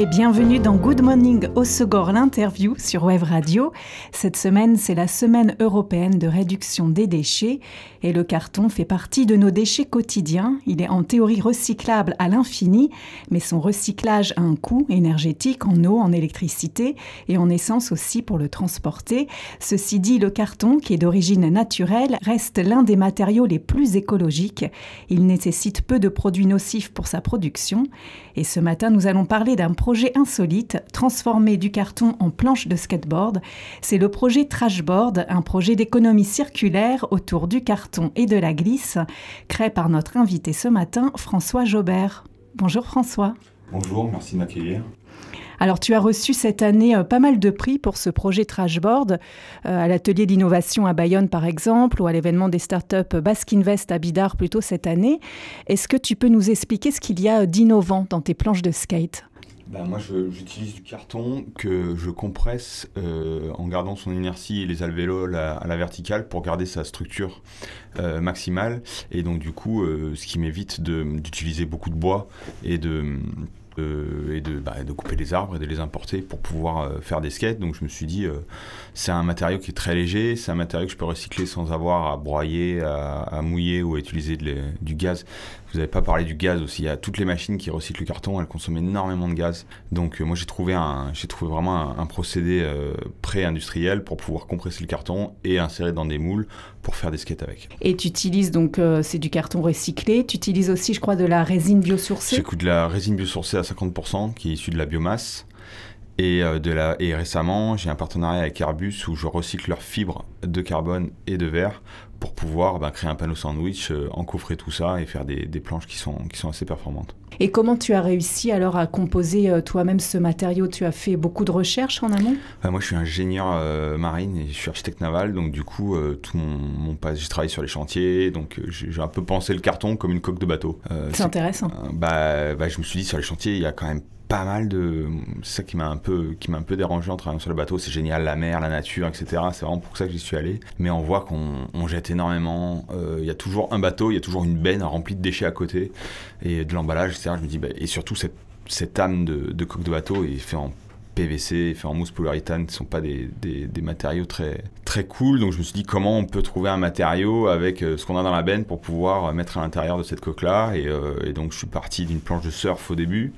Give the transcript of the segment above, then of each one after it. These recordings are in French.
Et bienvenue dans Good Morning Osegor, l'interview sur Web Radio. Cette semaine, c'est la semaine européenne de réduction des déchets et le carton fait partie de nos déchets quotidiens. Il est en théorie recyclable à l'infini, mais son recyclage a un coût énergétique en eau, en électricité et en essence aussi pour le transporter. Ceci dit, le carton, qui est d'origine naturelle, reste l'un des matériaux les plus écologiques. Il nécessite peu de produits nocifs pour sa production. Et ce matin, nous allons parler d'un projet insolite, transformer du carton en planche de skateboard. C'est le projet Trashboard, un projet d'économie circulaire autour du carton et de la glisse, créé par notre invité ce matin, François Jobert. Bonjour François. Bonjour, merci de m'accueillir. Alors, tu as reçu cette année euh, pas mal de prix pour ce projet Trashboard, euh, à l'atelier d'innovation à Bayonne par exemple, ou à l'événement des startups Basque Invest à Bidar plutôt cette année. Est-ce que tu peux nous expliquer ce qu'il y a d'innovant dans tes planches de skate? Bah, moi, j'utilise du carton que je compresse euh, en gardant son inertie et les alvéoles à, la verticale pour garder sa structure euh, maximale. Et donc, du coup, euh, ce qui m'évite d'utiliser beaucoup de bois et de et de, bah, de, couper les arbres et de les importer pour pouvoir faire des skates. Donc je me suis dit, c'est un matériau qui est très léger, c'est un matériau que je peux recycler sans avoir à broyer, à, mouiller ou à utiliser du gaz. Vous n'avez pas parlé du gaz aussi. Il y a toutes les machines qui recyclent le carton, elles consomment énormément de gaz. Donc euh, moi j'ai trouvé, un, j'ai trouvé vraiment un, procédé euh, pré-industriel pour pouvoir compresser le carton et insérer dans des moules pour faire des skates avec. Et tu utilises donc, euh, c'est du carton recyclé. Tu utilises aussi, je crois, de la résine biosourcée. J'écoute de la résine biosourcée à 50% qui est issue de la biomasse. Et, de la, et récemment, j'ai un partenariat avec Airbus où je recycle leurs fibres de carbone et de verre pour pouvoir bah, créer un panneau sandwich, euh, encoffrer tout ça et faire des, planches qui sont, qui sont assez performantes. Et comment tu as réussi alors à composer euh, toi-même ce matériau? Tu as fait beaucoup de recherches en amont? Bah, Moi je suis ingénieur euh, marine et je suis architecte naval, donc du coup tout mon, mon j'ai travaillé sur les chantiers, donc j'ai un peu pensé le carton comme une coque de bateau. C'est intéressant. bah, bah, je me suis dit sur les chantiers il y a quand même pas mal de. C'est ça qui m'a un peu, qui m'a un peu dérangé en travaillant sur le bateau. C'est génial, la mer, la nature, etc. C'est vraiment pour ça que j'y suis allé. Mais on voit qu'on jette énormément. Euh, il y a toujours un bateau, il y a toujours une benne remplie de déchets à côté et de l'emballage, Je me dis, bah, et surtout cette, âme de, coque de bateau est fait en PVC, fait en mousse polyuréthane, qui sont pas des, des, matériaux très très cool. Donc je me suis dit comment on peut trouver un matériau avec euh, ce qu'on a dans la benne pour pouvoir mettre à l'intérieur de cette coque là. Et, euh, et donc je suis parti d'une planche de surf au début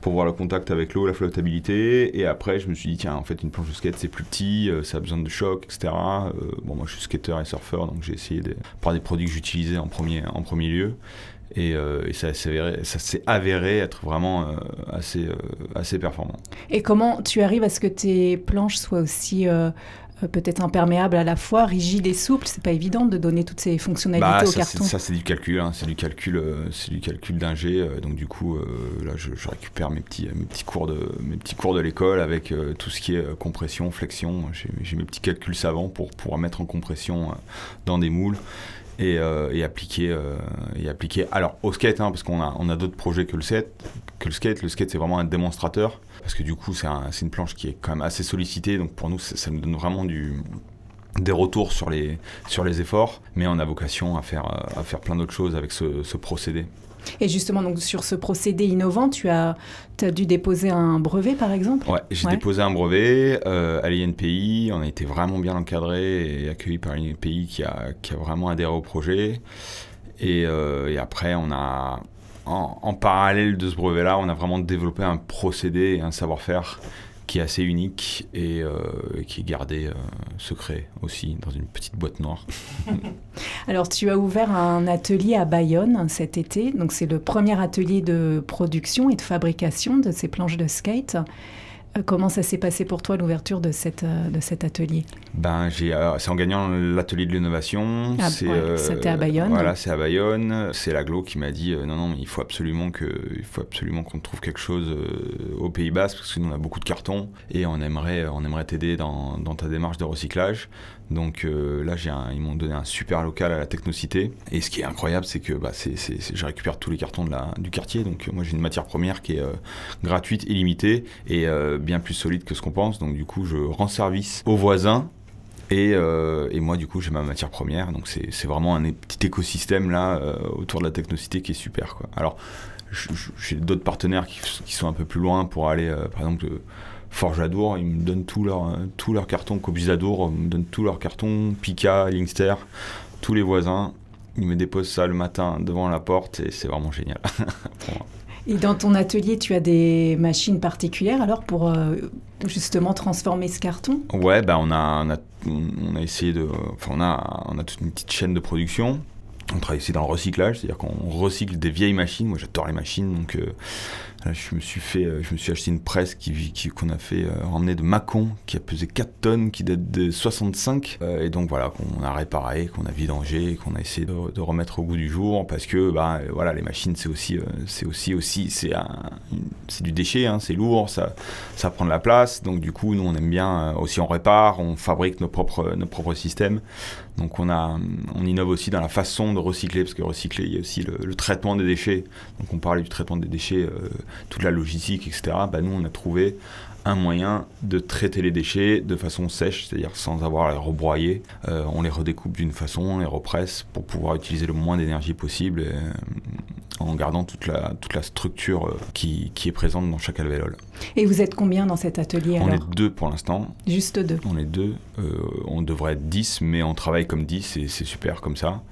pour voir le contact avec l'eau, la flottabilité. Et après, je me suis dit, tiens, en fait, une planche de skate, c'est plus petit, euh, ça a besoin de choc, etc. Euh, bon, moi, je suis skater et surfeur, donc j'ai essayé de par des produits que j'utilisais en premier, en premier lieu. Et, euh, ça s'est avéré, être vraiment assez, assez performant. Et comment tu arrives à ce que tes planches soient aussi peut-être imperméable à la fois, rigide et souple. C'est pas évident de donner toutes ces fonctionnalités bah, au carton. Ça, c'est du calcul, hein. c'est du calcul, euh, c'est du calcul d'ingé. Euh, donc du coup, là, je, récupère mes petits, mes petits cours de, mes petits cours de l'école avec tout ce qui est compression, flexion. J'ai mes petits calculs savants pour pouvoir mettre en compression dans des moules. Et, et, appliquer, et appliquer. Alors au skate, hein, parce qu'on a, on a d'autres projets que le, set, que le skate. Le skate, c'est vraiment un démonstrateur parce que du coup, c'est une planche qui est quand même assez sollicitée, donc pour nous, ça, nous donne vraiment du, des retours sur les, sur les efforts, mais on a vocation à faire, à faire plein d'autres choses avec ce, procédé. Et justement, donc, sur ce procédé innovant, tu as, as dû déposer un brevet, par exemple? Ouais, j'ai déposé un brevet euh, à l'INPI. On a été vraiment bien encadré et accueilli par l'INPI qui a, qui a vraiment adhéré au projet. Et, euh, et après, on a, en, parallèle de ce brevet-là, on a vraiment développé un procédé et un savoir-faire qui est assez unique et euh, qui est gardé euh, secret aussi dans une petite boîte noire. Alors tu as ouvert un atelier à Bayonne cet été, donc c'est le premier atelier de production et de fabrication de ces planches de skate. Euh, comment ça s'est passé pour toi l'ouverture de, cette, euh, de cet atelier? Ben, j'ai, euh, C'est en gagnant l'atelier de l'innovation. Ah, c'était à Bayonne. Voilà, c'est à Bayonne. C'est l'aglo qui m'a dit non, non, il faut absolument, que, il faut absolument qu'on trouve quelque chose au Pays Basque parce que nous on a beaucoup de cartons et on aimerait, on aimerait t'aider dans, dans ta démarche de recyclage. Donc là, j'ai ils m'ont donné un super local à la Technocité. Et ce qui est incroyable, c'est que bah, c'est, je récupère tous les cartons de la, du quartier. Donc moi, j'ai une matière première qui est gratuite, illimitée et bien plus solide que ce qu'on pense. Donc du coup, je rends service aux voisins. Et, euh, moi, du coup, j'ai ma matière première. Donc c'est vraiment un petit écosystème là euh, autour de la technocité qui est super. Alors, j'ai d'autres partenaires qui, sont un peu plus loin pour aller, euh, par exemple, Forge Adour, ils me donnent tous leurs tout leur cartons. Cobus Adour me donne tous leurs cartons. Pika, Linkster, tous les voisins. Ils me déposent ça le matin devant la porte et c'est vraiment génial. Et dans ton atelier, tu as des machines particulières alors pour euh, justement transformer ce carton? Ouais, bah on, a, on, a, essayé de. Enfin, on a, on a toute une petite chaîne de production. On travaille aussi dans le recyclage, c'est-à-dire qu'on recycle des vieilles machines. Moi, j'adore les machines, donc euh, je me suis fait, euh, je me suis acheté une presse qui, qu'on a fait euh, ramener de Mâcon, qui a pesé 4 tonnes, qui date de 65. Euh, et donc voilà, qu'on a réparé, qu'on a vidangé, qu'on a essayé de, remettre au goût du jour, parce que bah voilà, les machines c'est aussi, c'est aussi aussi, c'est c'est du déchet, hein, c'est lourd, ça, ça prend de la place. Donc du coup, nous on aime bien aussi on répare, on fabrique nos propres, nos propres systèmes. Donc on a, on innove aussi dans la façon de recycler, parce que recycler, il y a aussi le, traitement des déchets. Donc on parlait du traitement des déchets toute la logistique, etc., bah, nous, on a trouvé un moyen de traiter les déchets de façon sèche, c'est-à-dire sans avoir à les rebroyer. Euh, on les redécoupe d'une façon, on les represse pour pouvoir utiliser le moins d'énergie possible euh, en gardant toute la, toute la structure euh, qui, qui est présente dans chaque alvéole. Et vous êtes combien dans cet atelier On est deux pour l'instant. Juste deux On est deux. on devrait être dix, mais on travaille comme dix et c'est super comme ça.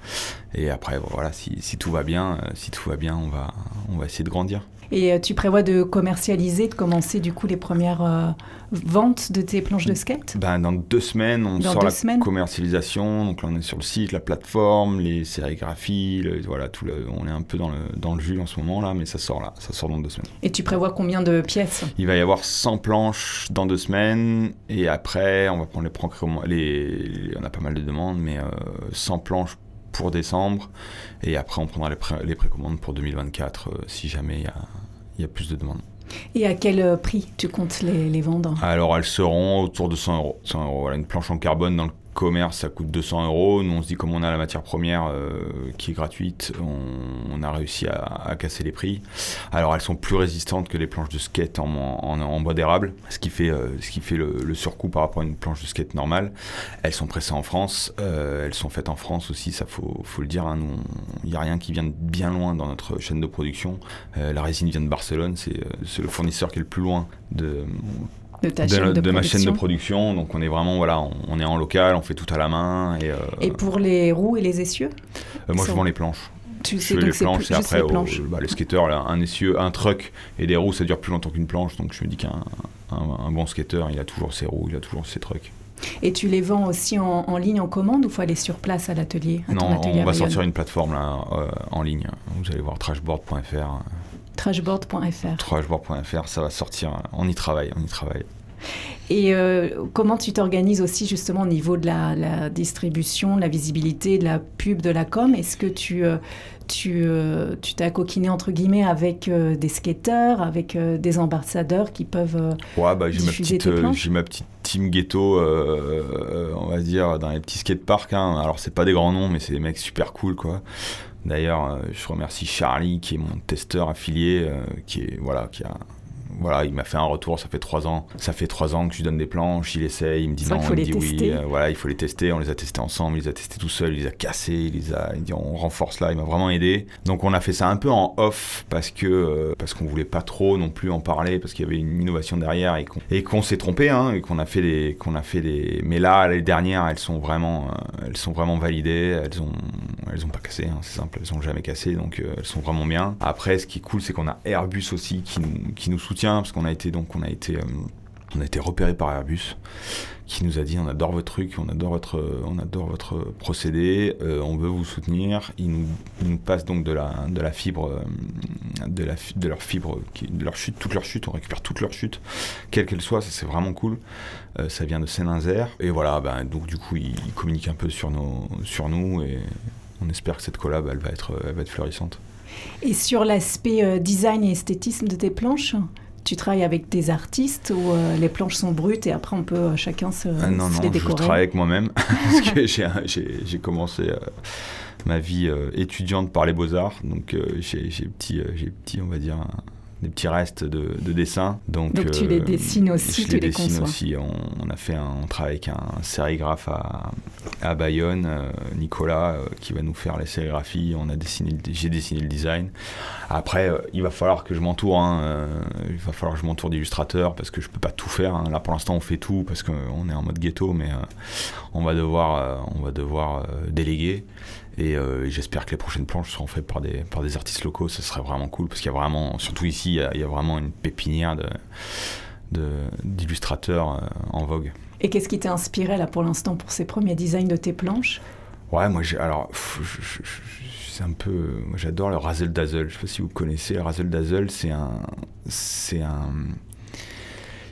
Et après, voilà, si, si, tout va bien, si tout va bien, on va, on va essayer de grandir. Et euh, tu prévois de commercialiser, de commencer du coup les premières euh, ventes de tes planches de skate? Ben, Dans deux semaines, on sort la commercialisation. Donc là, on est sur le site, la plateforme, les sérigraphies, voilà, tout on est un peu dans le, dans le jus en ce moment là, mais ça sort là, ça sort dans deux semaines. Et tu prévois combien de pièces? Il va y avoir 100 planches dans deux semaines, et après, on va prendre les, les, on a pas mal de demandes, mais 100 euh, planches pour décembre. Et après, on prendra les, précommandes pour 2024 si jamais il y a, il y a plus de demandes. Et à quel euh, prix tu comptes les, les vendre? Alors elles seront autour de 100 euros. 100 euros. Voilà, une planche en carbone dans le commerce, ça coûte 200 euros. Nous, on se dit, comme on a la matière première euh, qui est gratuite, on, a réussi à, casser les prix. Alors, elles sont plus résistantes que les planches de skate en, bois d'érable, ce qui fait, euh, le, surcoût par rapport à une planche de skate normale. Elles sont pressées en France, euh, elles sont faites en France aussi, ça faut, le dire. Hein. il n'y a rien qui vient bien loin dans notre chaîne de production. la résine vient de Barcelone, c'est le fournisseur qui est le plus loin de de, ma chaîne de production. Donc on est vraiment voilà, on, est en local, on fait tout à la main. Et, euh, et pour les roues et les essieux euh, Moi je vends les planches. Tu sais, je fais les planches et après les, oh, bah, les skateurs, un essieu, un truck et des roues ça dure plus longtemps qu'une planche. Donc je me dis qu'un un, bon skater il a toujours ses roues, il a toujours ses trucks. Et tu les vends aussi en, ligne en commande ou faut aller sur place à l'atelier Non, on va sortir une plateforme là, euh, en ligne. Vous allez voir trashboard.fr. Trashboard.fr. Trashboard.fr, ça va sortir. On y travaille, on y travaille. Et euh, comment tu t'organises aussi justement au niveau de la, distribution, de la visibilité, de la pub, de la com? Est-ce que tu euh, tu euh, tu t'es coquiné entre guillemets avec des skateurs, avec des ambassadeurs qui peuvent ouais, bah, j'ai ma petite j'ai ma petite team ghetto, on va dire dans les petits skateparks. Hein. Alors c'est pas des grands noms, mais c'est des mecs super cool quoi. D'ailleurs, je remercie Charlie qui est mon testeur affilié, qui est voilà qui a voilà, il m'a fait un retour, ça fait trois ans. Ça fait trois ans que je lui donne des planches, il essaye, il me dit non, il me dit oui. Euh, voilà, il faut les tester. On les a testés ensemble, il les a testés tout seul, il les a cassés, il les a, il dit on renforce là, il m'a vraiment aidé. Donc on a fait ça un peu en off parce que euh, parce qu'on voulait pas trop non plus en parler parce qu'il y avait une innovation derrière et qu'on s'est trompé, hein, et qu'on a fait des qu'on a fait des. Mais là, les dernières, elles sont vraiment euh, elles sont vraiment validées. Elles ont elles ont pas cassé, hein, c'est simple, elles ont jamais cassé, donc elles sont vraiment bien. Après, ce qui est cool, c'est qu'on a Airbus aussi qui nous, qui nous soutient parce qu'on a été donc on a été euh, on a été repéré par Airbus qui nous a dit on adore votre truc, on adore votre, on adore votre procédé, euh, on veut vous soutenir. Il nous, passe donc de la, de la fibre, euh, de, la, de leur fibre, de leur chute, toute leur chute, on récupère toute leur chute, quelle qu'elle soit, ça c'est vraiment cool. ça vient de Saint-Nazaire. Et voilà, ben, donc du coup, ils, communiquent un peu sur, nos, sur nous et on espère que cette collab, va être, elle va être florissante. Et sur l'aspect design et esthétisme de tes planches tu travailles avec des artistes ou euh, les planches sont brutes et après on peut euh, chacun se, ah non, non, Je travaille avec moi-même parce que j'ai commencé euh, ma vie étudiante par les beaux-arts. Donc j'ai petit, petit, on va dire, des petits restes de, de dessin. Donc, Donc tu les dessines aussi, je les, dessine aussi. On, a fait un, on travaille avec un sérigraphe à, à Bayonne, Nicolas, qui va nous faire les sérigraphies. On a dessiné, j'ai dessiné le design. Après, euh, il va falloir que je m'entoure. Hein, euh, il va falloir que je m'entoure d'illustrateurs parce que je peux pas tout faire. Hein. Là, pour l'instant, on fait tout parce qu'on est en mode ghetto, mais euh, on va devoir, on va devoir déléguer. Et j'espère que les prochaines planches seront faites par des, par des artistes locaux. Ce serait vraiment cool parce qu'il y a vraiment, surtout ici, il y a, vraiment une pépinière de, d'illustrateurs en vogue. Et qu'est-ce qui t'a inspiré là pour l'instant pour ces premiers designs de tes planches? Ouais, moi, alors, c'est un peu. Moi, j'adore le Razel Dazzle. Je sais pas si vous connaissez. Le Razel Dazzle, c'est un. C'est un.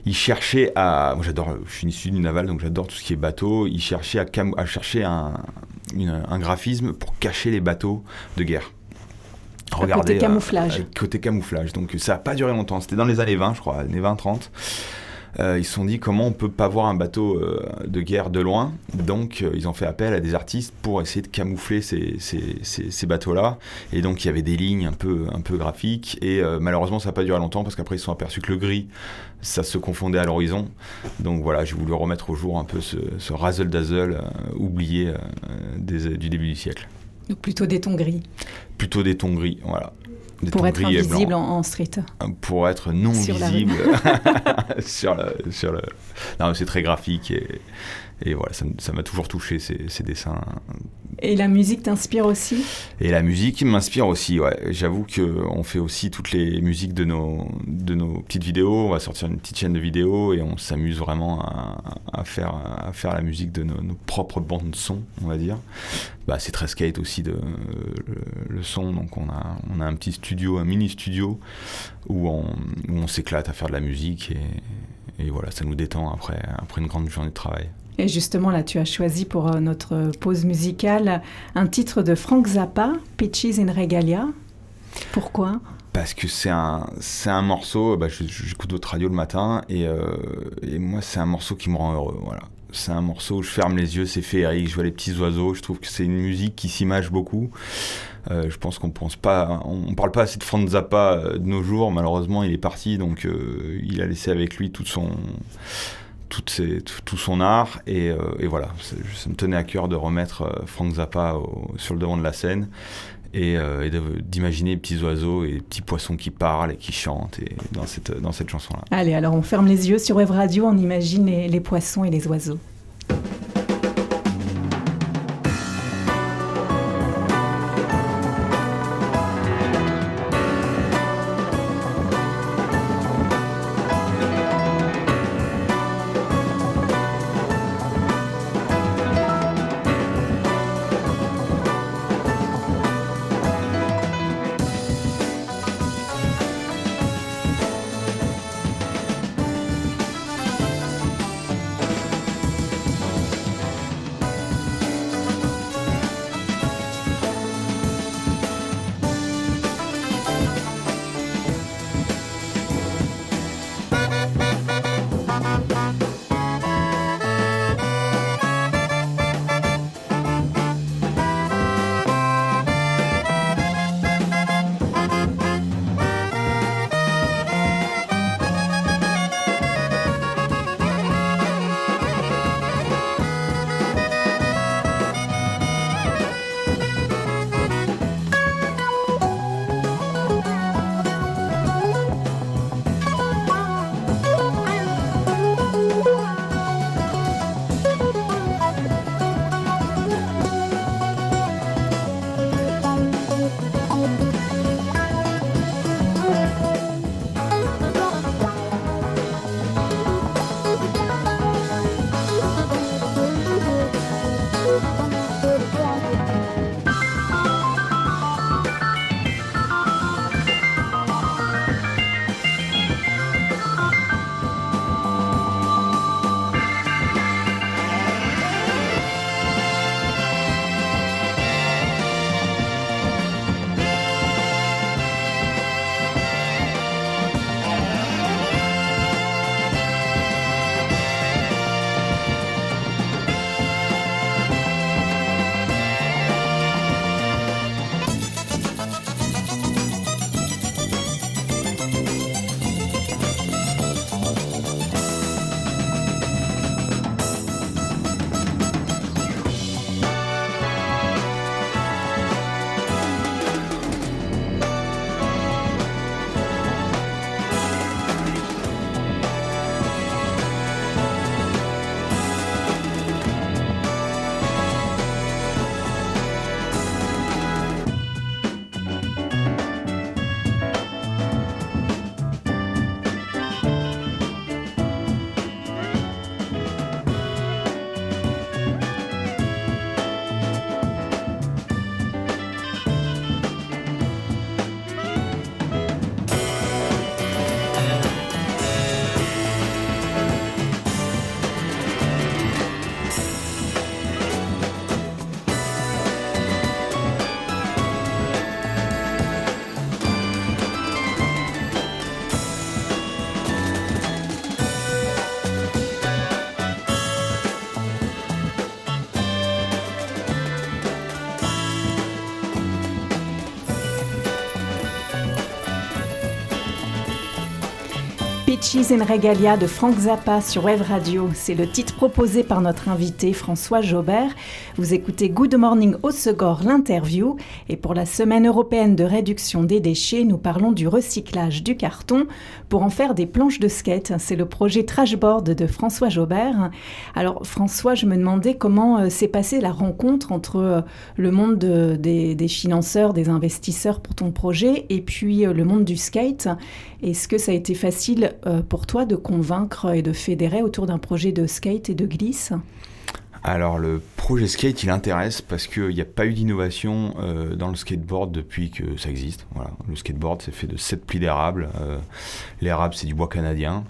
Il cherchait à. Moi, j'adore. Je suis issu du naval, donc j'adore tout ce qui est bateau. Il cherchait à, à chercher un, un graphisme pour cacher les bateaux de guerre. Regardez, côté camouflage. Euh, côté camouflage. Donc ça n'a pas duré longtemps. C'était dans les années 20, je crois, années 20-30. Euh, ils se sont dit comment on peut pas voir un bateau euh, de guerre de loin? Donc euh, ils ont fait appel à des artistes pour essayer de camoufler ces, ces, ces, bateaux-là. Et donc il y avait des lignes un peu, un peu graphiques. Et malheureusement ça n'a pas duré longtemps parce qu'après ils se sont aperçus que le gris, ça se confondait à l'horizon. Donc voilà, j'ai voulu remettre au jour un peu ce, ce razzle-dazzle oublié du début du siècle. Donc plutôt des tons gris. Plutôt des tons gris, voilà pour être invisible en, street. Pour être non visible sur, le, sur le. Non, c'est très graphique et, et voilà, ça m'a toujours touché ces, ces, dessins. Et la musique t'inspire aussi? Et la musique m'inspire aussi, ouais. J'avoue qu'on fait aussi toutes les musiques de nos, de nos petites vidéos. On va sortir une petite chaîne de vidéos et on s'amuse vraiment à, à, faire, à faire la musique de nos, propres bandes de son, on va dire. Bah, c'est très skate aussi de, le, son, donc on a, on a un petit studio, un mini studio où on, où on s'éclate à faire de la musique et, et voilà, ça nous détend après, après une grande journée de travail. Et justement, là, tu as choisi pour euh, notre pause musicale un titre de Frank Zappa, Peaches in Regalia. Pourquoi? Parce que c'est un, un morceau, bah, j'écoute votre radio le matin et, euh, et moi c'est un morceau qui me rend heureux. Voilà. C'est un morceau où je ferme les yeux, c'est féerique, je vois les petits oiseaux, je trouve que c'est une musique qui s'image beaucoup. Euh, je pense qu'on pense pas, parle pas assez de Frank Zappa de nos jours, malheureusement il est parti, donc il a laissé avec lui toute son tout, son art. Et, euh, voilà, ça me tenait à cœur de remettre euh, Frank Zappa sur le devant de la scène et, euh, d'imaginer les petits oiseaux et les petits poissons qui parlent et qui chantent et dans cette, dans cette chanson-là. Allez, alors on ferme les yeux sur Web Radio, on imagine les poissons et les oiseaux. Riches in Regalia de Frank Zappa sur Web Radio. C'est le titre proposé par notre invité François Jaubert. Vous écoutez Good Morning au Segor, l'interview. Et pour la semaine européenne de réduction des déchets, nous parlons du recyclage du carton pour en faire des planches de skate. C'est le projet Trashboard de François Jaubert. Alors François, je me demandais comment euh, s'est passée la rencontre entre euh, le monde des, des, financeurs, des investisseurs pour ton projet et puis euh, le monde du skate. Est-ce que ça a été facile euh, pour toi de convaincre et de fédérer autour d'un projet de skate et de glisse? Alors le projet skate il intéresse parce qu'il n'y a pas eu d'innovation euh, dans le skateboard depuis que ça existe. Le skateboard c'est fait de 7 plis d'érable. Euh, L'érable c'est du bois canadien.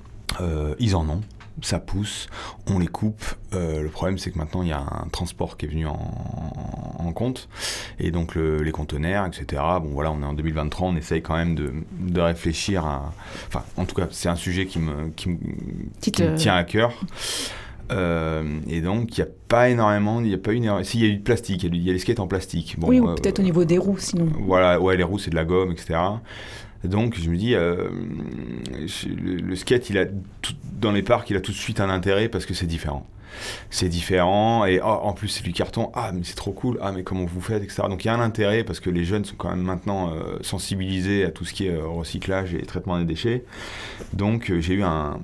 ils en ont ça pousse, on les coupe. Euh, le problème, c'est que maintenant, il y a un transport qui est venu en, compte, et donc les conteneurs, etc. Bon, voilà, on est en 2023, on essaye quand même de, réfléchir à. Enfin, en tout cas, c'est un sujet qui me, qui me, tient à cœur. Euh, et donc, il n'y a pas énormément, il n'y a pas une. S'il y a eu de plastique, il y a, les skates en plastique. oui, ou euh, peut-être au niveau des roues, sinon. Voilà, ouais, les roues, c'est de la gomme, etc. Donc je me dis, euh, le, skate, il a dans les parcs, il a tout de suite un intérêt parce que c'est différent. C'est différent et oh, en plus c'est du carton. Ah mais c'est trop cool. Ah mais comment vous faites etc. Donc il y a un intérêt parce que les jeunes sont quand même maintenant euh, sensibilisés à tout ce qui est euh, recyclage et traitement des déchets. Donc j'ai eu un,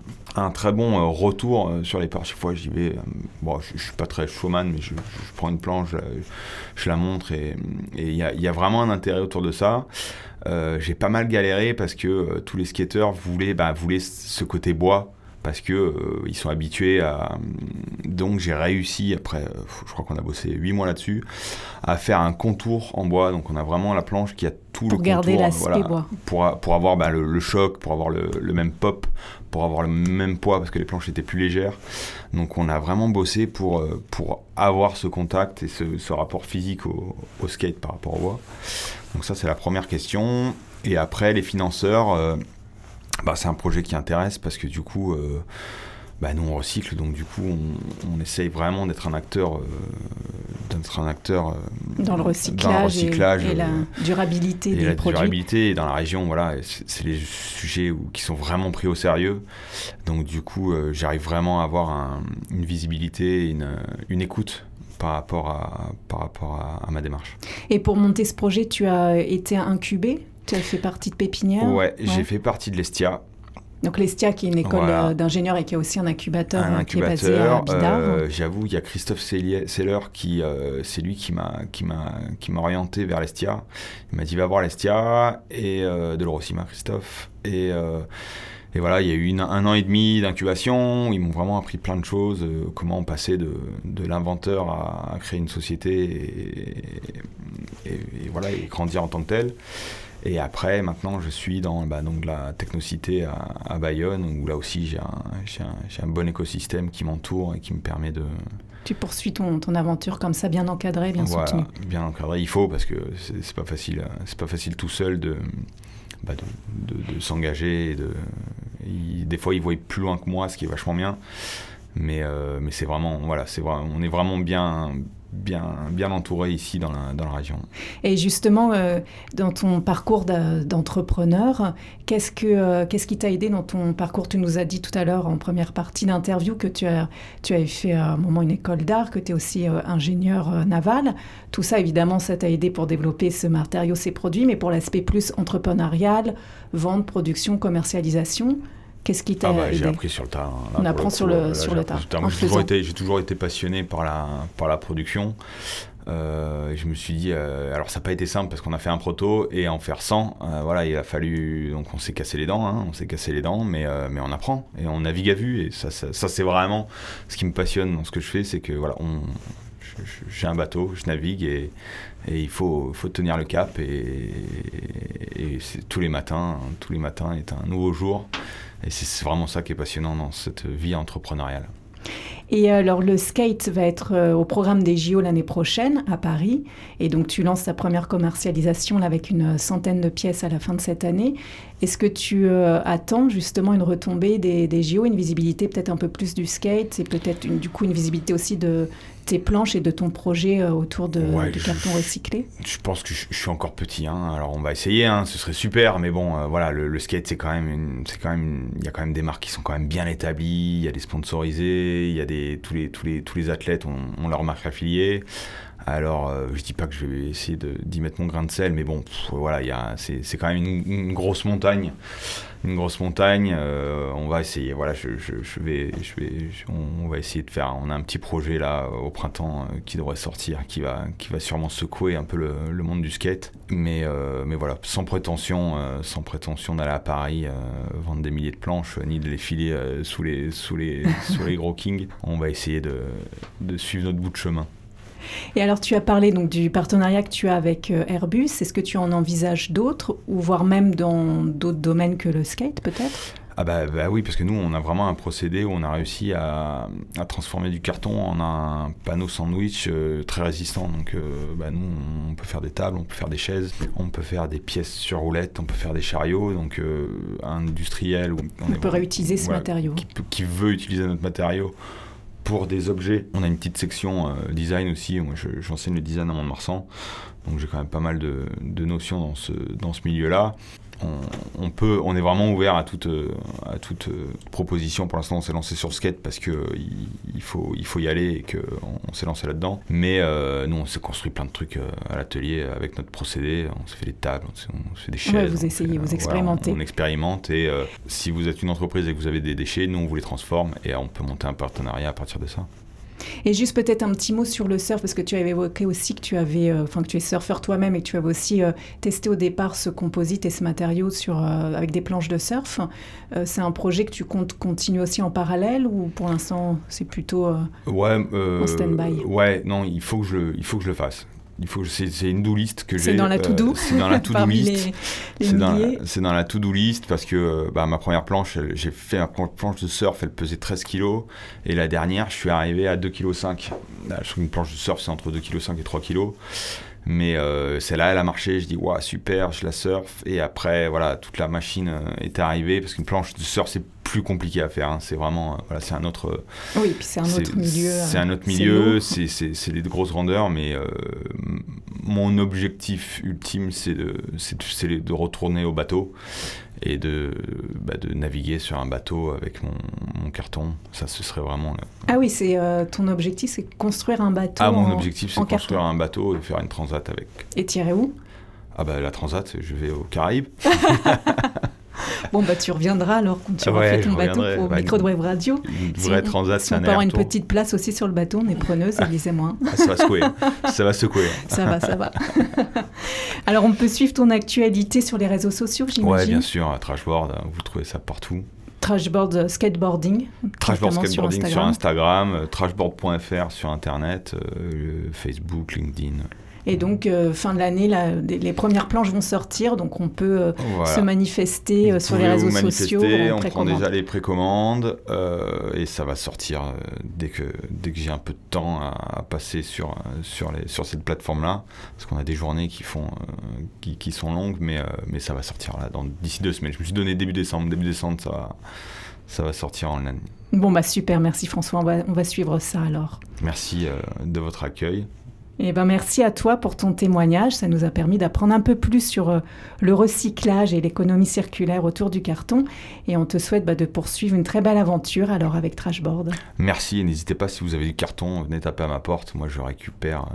très bon retour sur les parcs. Chaque fois j'y vais. bon, je, ne suis pas très showman mais je, prends une planche, je, la montre et il y, a vraiment un intérêt autour de ça. Euh, j'ai pas mal galéré parce que euh, tous les skateurs voulaient, bah, voulaient ce côté bois parce que euh, ils sont habitués à donc j'ai réussi après je crois qu'on a bossé 8 mois là-dessus à faire un contour en bois. Donc on a vraiment la planche qui a tout pour le garder l'aspect bois. pour, pour avoir bah, le, choc pour avoir le, même pop pour avoir le même poids parce que les planches étaient plus légères. Donc on a vraiment bossé pour pour avoir ce contact et ce, rapport physique au, au skate par rapport au bois donc ça, c'est la première question. Et après, les financeurs, euh, bah, c'est un projet qui intéresse parce que du coup, euh, bah, nous, on recycle. Donc du coup, on, essaye vraiment d'être un acteur, euh, d'être un acteur dans, le recyclage et, la durabilité et des la produits. durabilité et dans la région, voilà, c'est les sujets où, qui sont vraiment pris au sérieux. Donc du coup, j'arrive vraiment à avoir une visibilité, une, une écoute par rapport à, par rapport à, ma démarche. Et pour monter ce projet, tu as été incubé? Tu as fait partie de Pépinière? Ouais, j'ai fait partie de l'Estia. Donc l'Estia qui est une école euh, d'ingénieurs et qui a aussi un incubateur, un qui est basé à Bidar. Euh, j'avoue, il y a Christophe Seller qui, euh, c'est lui qui m'a qui m'a qui m'a orienté vers l'Estia. Il m'a dit va voir l'Estia et de l'Eurocima Christophe et et voilà, il y a eu un an et demi d'incubation. Ils m'ont vraiment appris plein de choses, euh, comment passer de, de l'inventeur à, créer une société et, voilà, et grandir en tant que tel. Et après, maintenant, je suis dans bah, donc, la technocité à, Bayonne, où là aussi j'ai un, un, un, bon écosystème qui m'entoure et qui me permet de... Tu poursuis ton, ton aventure comme ça, bien encadré, bien voilà, soutenu. Bien encadré, il faut, parce que c'est pas facile, c'est pas facile tout seul de, bah, de, s'engager. De, des fois, ils voient plus loin que moi, ce qui est vachement bien. Mais, euh, mais c'est vraiment, voilà, c'est on est vraiment bien, bien, entouré ici dans la, région. Et justement, euh, dans ton parcours d'entrepreneur, euh, qu'est-ce qui t'a aidé dans ton parcours? Tu nous as dit tout à l'heure en première partie d'interview que tu avais fait à un moment une école d'art, que tu es aussi euh, ingénieur naval. Tout ça, évidemment, ça t'a aidé pour développer ce matériau, ces produits, mais pour l'aspect plus entrepreneurial, vente, production, commercialisation, Qu'est-ce qui t'a ah bah, J'ai appris sur le tas. Hein. On apprend sur le, sur le tas. J'ai toujours, été, toujours été passionné par la, par la production. Euh, je me suis dit, euh, alors ça n'a pas été simple parce qu'on a fait un proto et en faire 100, euh, voilà, il a fallu, donc on s'est cassé les dents, hein, on s'est cassé les dents, mais, mais on apprend et on navigue à vue et ça, ça, c'est vraiment ce qui me passionne dans ce que je fais, c'est que voilà, on, j'ai un bateau, je navigue et, et il faut, faut, tenir le cap et, et tous les matins, tous les matins est un nouveau jour et c'est vraiment ça qui est passionnant dans cette vie entrepreneuriale. Et alors le skate va être euh, au programme des JO l'année prochaine à Paris. Et donc tu lances ta première commercialisation là, avec une centaine de pièces à la fin de cette année. Est-ce que tu euh, attends justement une retombée des, des JO, une visibilité peut-être un peu plus du skate et peut-être du coup une visibilité aussi de tes planches et de ton projet euh, autour de, du carton recyclé? Je pense que je, suis encore petit, hein. alors on va essayer, hein. ce serait super, mais bon, euh, voilà, le, skate c'est quand même, c'est quand même, il y a quand même des marques qui sont quand même bien établies, il y a des sponsorisés, il y a des tous les tous les tous les athlètes ont, leur marque affiliée. Alors, euh, je dis pas que je vais essayer d'y mettre mon grain de sel, mais bon, voilà, c'est quand même une grosse montagne une grosse montagne. Euh, on va essayer. Voilà, je, vais, je vais, on, va essayer de faire. On a un petit projet là au printemps euh, qui devrait sortir, qui va, qui va sûrement secouer un peu le, monde du skate. Mais, euh, mais voilà, sans prétention, sans prétention d'aller à Paris vendre des milliers de planches, ni de les filer sous les, sous les, sous les gros kings. On va essayer de, de suivre notre bout de chemin. Et alors, tu as parlé donc du partenariat que tu as avec euh, Airbus. Est-ce que tu en envisages d'autres, ou voire même dans d'autres domaines que le skate, peut-être? Ah bah, bah, oui, parce que nous, on a vraiment un procédé où on a réussi à, transformer du carton en un panneau sandwich euh, très résistant. Donc euh, bah, nous, on peut faire des tables, on peut faire des chaises, on peut faire des pièces sur roulettes, on peut faire des chariots. Donc un industriel... on, peut réutiliser ce matériau. Qui, qui, veut utiliser notre matériau pour des objets, on a une petite section euh, design aussi. Moi, j'enseigne le design à Mont-de-Marsan, donc j'ai quand même pas mal de, notions dans ce, dans ce milieu-là on, peut, on est vraiment ouvert à toute, euh, à toute euh, proposition. Pour l'instant, on s'est lancé sur skate parce qu'il il faut, il faut y aller et qu'on on, s'est lancé là-dedans. Mais euh, nous, on s'est construit plein de trucs à l'atelier avec notre procédé. On s'est fait des tables, on s'est fait des chaises. vous essayez, vous expérimentez. on, expérimente et si vous êtes une entreprise et que vous avez des déchets, nous, on vous les transforme et on peut monter un partenariat à partir de ça. Et juste peut-être un petit mot sur le surf, parce que tu avais évoqué aussi que tu avais, euh, enfin que tu es surfeur toi-même et que tu avais aussi euh, testé au départ ce composite et ce matériau sur, euh, avec des planches de surf. c'est un projet que tu comptes continuer aussi en parallèle ou pour l'instant c'est plutôt ouais, en stand-by? Ouais, non, il faut que je, il faut que je le fasse il faut c'est une do list que j'ai c'est dans la to do euh, c'est dans la to do list. c'est dans, dans, la to do list parce que euh, bah, ma première planche j'ai fait ma planche de surf elle pesait 13 kg et la dernière je suis arrivé à 2 kg 5 je trouve une planche de surf c'est entre 2 kg 5 et 3 kg mais euh, celle-là, elle a marché. Je dis, waouh, super, je la surfe. Et après, voilà, toute la machine euh, est arrivée parce qu'une planche de surf, c'est plus compliqué à faire. Hein. C'est vraiment, euh, voilà, c'est un autre. Oui, puis c'est un autre milieu. C'est un autre milieu. C'est des grosses grandeurs, mais mon objectif ultime, c'est de, de retourner au bateau et de, bah, de naviguer sur un bateau avec mon, carton. Ça, ce serait vraiment. Ah oui, c'est euh, ton objectif, c'est construire un bateau. Ah, mon objectif, c'est construire un bateau et faire une transat avec. Et tirer où? Ah bah la transat, je vais aux Caraïbes. Bon, bah, tu reviendras alors quand tu fait ton bateau pour bah, micro de web radio. Une vraie transat, si on peut avoir une petite place aussi sur le bateau, on est preneuse. Ah, ça va secouer. ça va secouer. ça va, ça va. alors, on peut suivre ton actualité sur les réseaux sociaux, j'imagine Ouais, bien sûr. Trashboard, vous trouvez ça partout. Trashboard euh, skateboarding. Trashboard skateboarding sur Instagram, trashboard.fr sur Internet, euh, Facebook, LinkedIn. Et donc, euh, fin de l'année, les premières planches vont sortir, donc on peut euh, se manifester euh, sur les réseaux sociaux. On prend déjà les précommandes et ça va sortir dès que, dès que j'ai un peu de temps à, passer sur, sur, les, sur cette plateforme-là. Parce qu'on a des journées qui, font, qui, qui, sont longues, mais, mais ça va sortir là d'ici deux semaines. Je me suis donné début décembre. Début décembre, ça va, ça va sortir en ligne. Bon, bah super, merci François. On va, on va suivre ça alors. Merci de votre accueil. Eh ben merci à toi pour ton témoignage. Ça nous a permis d'apprendre un peu plus sur euh, le recyclage et l'économie circulaire autour du carton. Et on te souhaite bah, de poursuivre une très belle aventure alors avec Trashboard. Merci et n'hésitez pas si vous avez du carton, venez taper à ma porte. Moi je récupère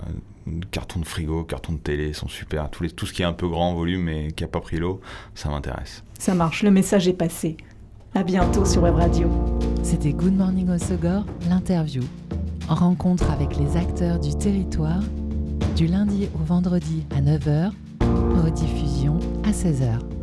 euh, carton de frigo, carton de télé, ils sont super. Tout, les, tout ce qui est un peu grand en volume et qui n'a pas pris l'eau, ça m'intéresse. Ça marche, le message est passé. À bientôt sur Web Radio. C'était Good Morning Osogor, l'interview rencontre avec les acteurs du territoire du lundi au vendredi à 9h, rediffusion à 16h.